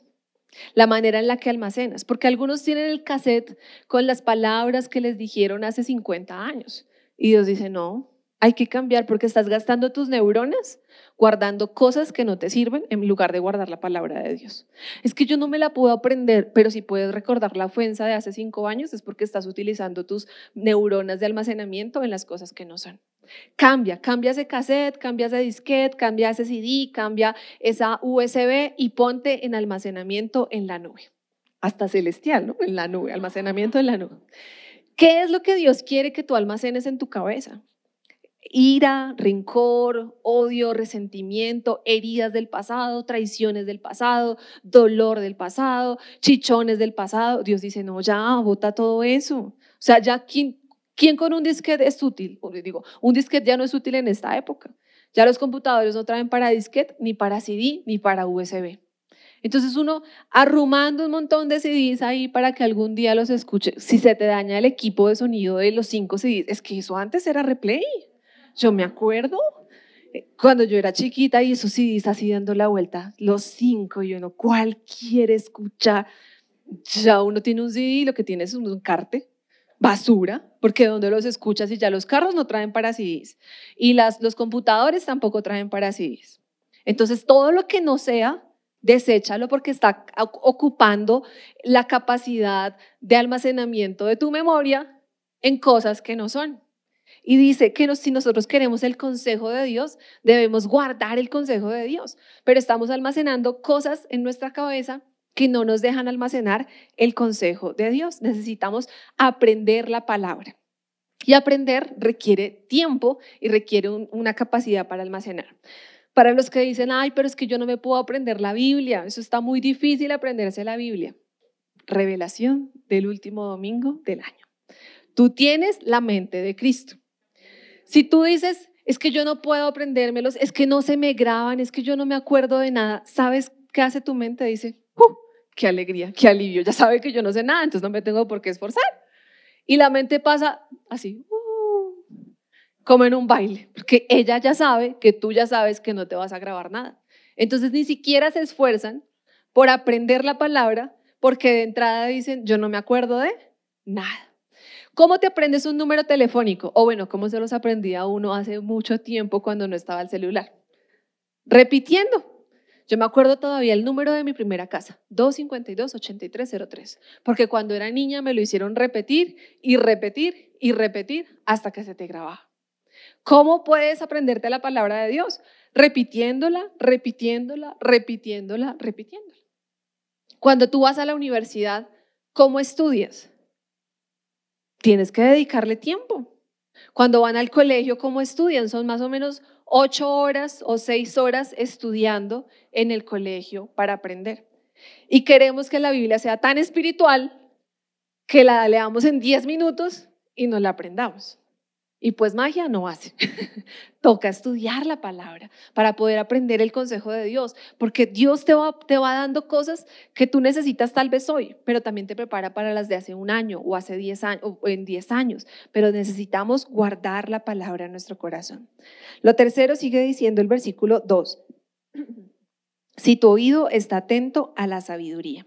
la manera en la que almacenas, porque algunos tienen el cassette con las palabras que les dijeron hace 50 años. Y Dios dice, no, hay que cambiar porque estás gastando tus neuronas guardando cosas que no te sirven en lugar de guardar la palabra de Dios. Es que yo no me la puedo aprender, pero si puedes recordar la ofensa de hace cinco años es porque estás utilizando tus neuronas de almacenamiento en las cosas que no son. Cambia, cambia ese cassette, cambia ese disquete, cambia ese CD, cambia esa USB y ponte en almacenamiento en la nube. Hasta celestial, ¿no? En la nube, almacenamiento en la nube. ¿Qué es lo que Dios quiere que tú almacenes en tu cabeza? Ira, rencor, odio, resentimiento, heridas del pasado, traiciones del pasado, dolor del pasado, chichones del pasado. Dios dice, no, ya, bota todo eso. O sea, ya, ¿quién, con un disquete es útil? Digo, un disquete ya no es útil en esta época. Ya los computadores no traen para disquete, ni para CD, ni para USB. Entonces uno arrumando un montón de CDs ahí para que algún día los escuche. Si se te daña el equipo de sonido de los cinco CDs, es que eso antes era replay. Yo me acuerdo eh, cuando yo era chiquita y esos CDs así dando la vuelta, los cinco, y uno, ¿cuál quiere escuchar? Ya uno tiene un CD y lo que tiene es un carte, basura, porque donde los escuchas y ya los carros no traen para CDs y las, los computadores tampoco traen para CDs. Entonces todo lo que no sea, deséchalo porque está oc- ocupando la capacidad de almacenamiento de tu memoria en cosas que no son. Y dice que si nosotros queremos el consejo de Dios, debemos guardar el consejo de Dios, pero estamos almacenando cosas en nuestra cabeza que no nos dejan almacenar el consejo de Dios. Necesitamos aprender la palabra. Y aprender requiere tiempo y requiere un- una capacidad para almacenar. Para los que dicen, ay, pero es que yo no me puedo aprender la Biblia, eso está muy difícil aprenderse la Biblia. revelación del último domingo del año. Tú tienes la mente de Cristo. Si tú dices, es que yo no puedo aprendérmelos, es que no se me graban, es que yo no me acuerdo de nada, ¿sabes qué hace tu mente? Dice, ¡uh! ¡Qué alegría, qué alivio! Ya sabe que yo no sé nada, entonces no me tengo por qué esforzar. Y la mente pasa así, ¡uh! como en un baile, porque ella ya sabe que tú ya sabes que no te vas a grabar nada. Entonces ni siquiera se esfuerzan por aprender la palabra, porque de entrada dicen, yo no me acuerdo de nada. ¿Cómo te aprendes un número telefónico? O bueno, ¿cómo se los aprendía uno hace mucho tiempo cuando no estaba el celular? Repitiendo. Yo me acuerdo todavía el número de mi primera casa, 252-8303, porque cuando era niña me lo hicieron repetir y repetir y repetir hasta que se te grababa. ¿Cómo puedes aprenderte la palabra de Dios? Repitiéndola, repitiéndola, repitiéndola, repitiéndola. Cuando tú vas a la universidad, ¿cómo estudias? Tienes que dedicarle tiempo. Cuando van al colegio, ¿cómo estudian? Son más o menos ocho horas o seis horas estudiando en el colegio para aprender. Y queremos que la Biblia sea tan espiritual que la leamos en diez minutos y nos la aprendamos. Y pues magia no hace. Toca estudiar la palabra para poder aprender el consejo de Dios, porque Dios te va, te va dando cosas que tú necesitas tal vez hoy, pero también te prepara para las de hace un año o hace diez años o en diez años. Pero necesitamos guardar la palabra en nuestro corazón. Lo tercero sigue diciendo el versículo 2. Si tu oído está atento a la sabiduría.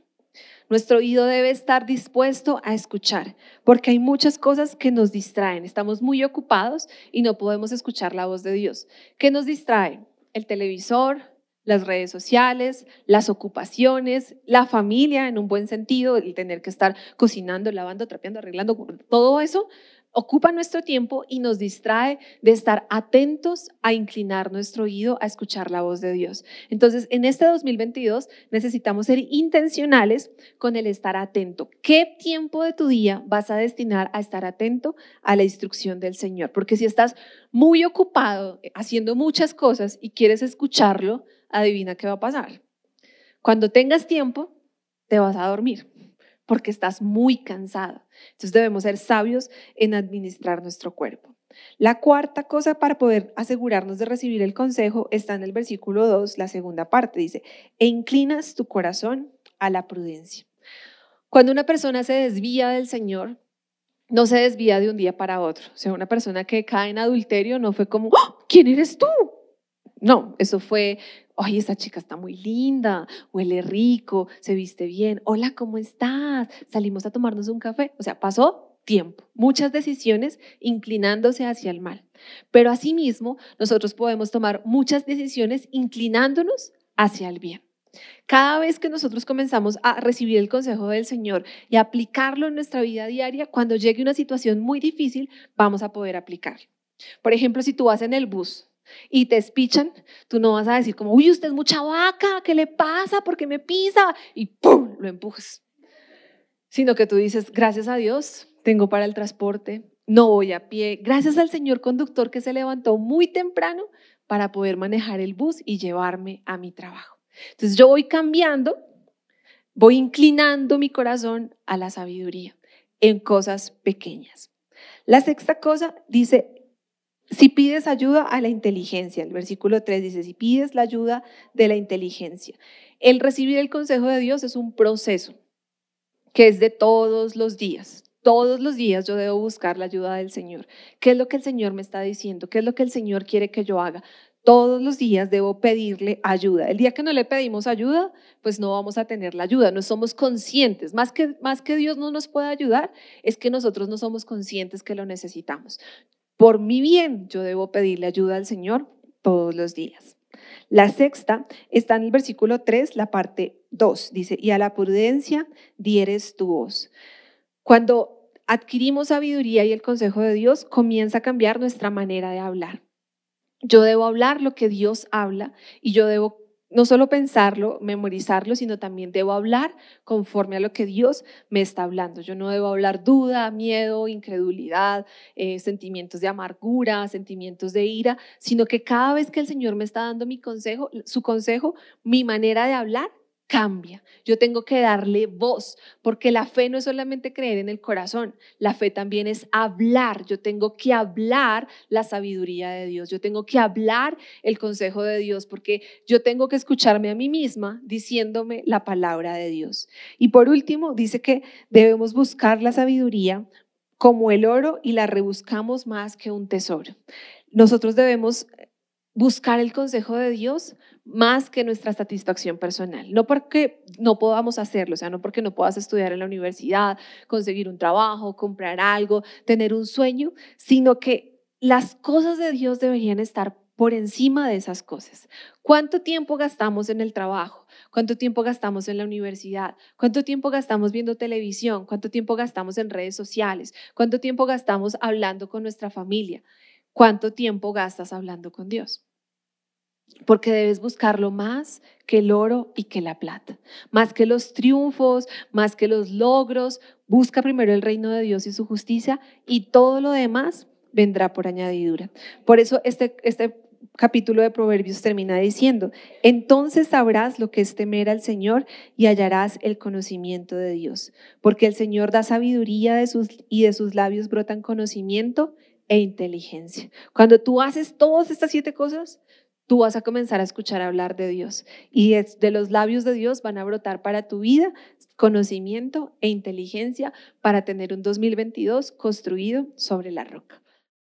Nuestro oído debe estar dispuesto a escuchar, porque hay muchas cosas que nos distraen. Estamos muy ocupados y no podemos escuchar la voz de Dios. ¿Qué nos distrae? El televisor, las redes sociales, las ocupaciones, la familia en un buen sentido, el tener que estar cocinando, lavando, trapeando, arreglando, todo eso ocupa nuestro tiempo y nos distrae de estar atentos a inclinar nuestro oído a escuchar la voz de Dios. Entonces, en este 2022 necesitamos ser intencionales con el estar atento. ¿Qué tiempo de tu día vas a destinar a estar atento a la instrucción del Señor? Porque si estás muy ocupado eh, haciendo muchas cosas y quieres escucharlo, adivina qué va a pasar. Cuando tengas tiempo, te vas a dormir porque estás muy cansado. Entonces debemos ser sabios en administrar nuestro cuerpo. La cuarta cosa para poder asegurarnos de recibir el consejo está en el versículo 2, la segunda parte. Dice, e inclinas tu corazón a la prudencia. Cuando una persona se desvía del Señor, no se desvía de un día para otro. O sea, una persona que cae en adulterio no fue como, ¡Oh! ¿quién eres tú? No, eso fue Oye, esta chica está muy linda, huele rico, se viste bien. Hola, ¿cómo estás? Salimos a tomarnos un café. O sea, pasó tiempo, muchas decisiones inclinándose hacia el mal. Pero asimismo, nosotros podemos tomar muchas decisiones inclinándonos hacia el bien. Cada vez que nosotros comenzamos a recibir el consejo del Señor y aplicarlo en nuestra vida diaria, cuando llegue una situación muy difícil, vamos a poder aplicarlo. Por ejemplo, si tú vas en el bus y te espichan, tú no vas a decir como, uy, usted es mucha vaca, ¿qué le pasa? ¿Por qué me pisa? Y ¡pum! lo empujas. Sino que tú dices, gracias a Dios, tengo para el transporte, no voy a pie. Gracias al señor conductor que se levantó muy temprano para poder manejar el bus y llevarme a mi trabajo. Entonces yo voy cambiando, voy inclinando mi corazón a la sabiduría en cosas pequeñas. La sexta cosa dice, si pides ayuda a la inteligencia, el versículo 3 dice, si pides la ayuda de la inteligencia. El recibir el consejo de Dios es un proceso que es de todos los días. Todos los días yo debo buscar la ayuda del Señor. ¿Qué es lo que el Señor me está diciendo? ¿Qué es lo que el Señor quiere que yo haga? Todos los días debo pedirle ayuda. El día que no le pedimos ayuda, pues no vamos a tener la ayuda. No somos conscientes. Más que, más que Dios no nos pueda ayudar, es que nosotros no somos conscientes que lo necesitamos. Por mi bien, yo debo pedirle ayuda al Señor todos los días. La sexta está en el versículo 3, la parte 2. Dice, y a la prudencia dieres tu voz. Cuando adquirimos sabiduría y el consejo de Dios, comienza a cambiar nuestra manera de hablar. Yo debo hablar lo que Dios habla y yo debo no solo pensarlo, memorizarlo, sino también debo hablar conforme a lo que Dios me está hablando. Yo no debo hablar duda, miedo, incredulidad, eh, sentimientos de amargura, sentimientos de ira, sino que cada vez que el Señor me está dando mi consejo, su consejo, mi manera de hablar cambia. Yo tengo que darle voz, porque la fe no es solamente creer en el corazón, la fe también es hablar. Yo tengo que hablar la sabiduría de Dios, yo tengo que hablar el consejo de Dios, porque yo tengo que escucharme a mí misma diciéndome la palabra de Dios. Y por último, dice que debemos buscar la sabiduría como el oro y la rebuscamos más que un tesoro. Nosotros debemos buscar el consejo de Dios más que nuestra satisfacción personal. No porque no podamos hacerlo, o sea, no porque no puedas estudiar en la universidad, conseguir un trabajo, comprar algo, tener un sueño, sino que las cosas de Dios deberían estar por encima de esas cosas. ¿Cuánto tiempo gastamos en el trabajo? ¿Cuánto tiempo gastamos en la universidad? ¿Cuánto tiempo gastamos viendo televisión? ¿Cuánto tiempo gastamos en redes sociales? ¿Cuánto tiempo gastamos hablando con nuestra familia? ¿Cuánto tiempo gastas hablando con Dios? Porque debes buscarlo más que el oro y que la plata, más que los triunfos, más que los logros. Busca primero el reino de Dios y su justicia y todo lo demás vendrá por añadidura. Por eso este, este capítulo de Proverbios termina diciendo, entonces sabrás lo que es temer al Señor y hallarás el conocimiento de Dios, porque el Señor da sabiduría de sus, y de sus labios brotan conocimiento e inteligencia. Cuando tú haces todas estas siete cosas, tú vas a comenzar a escuchar hablar de Dios y de los labios de Dios van a brotar para tu vida conocimiento e inteligencia para tener un 2022 construido sobre la roca.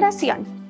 generación.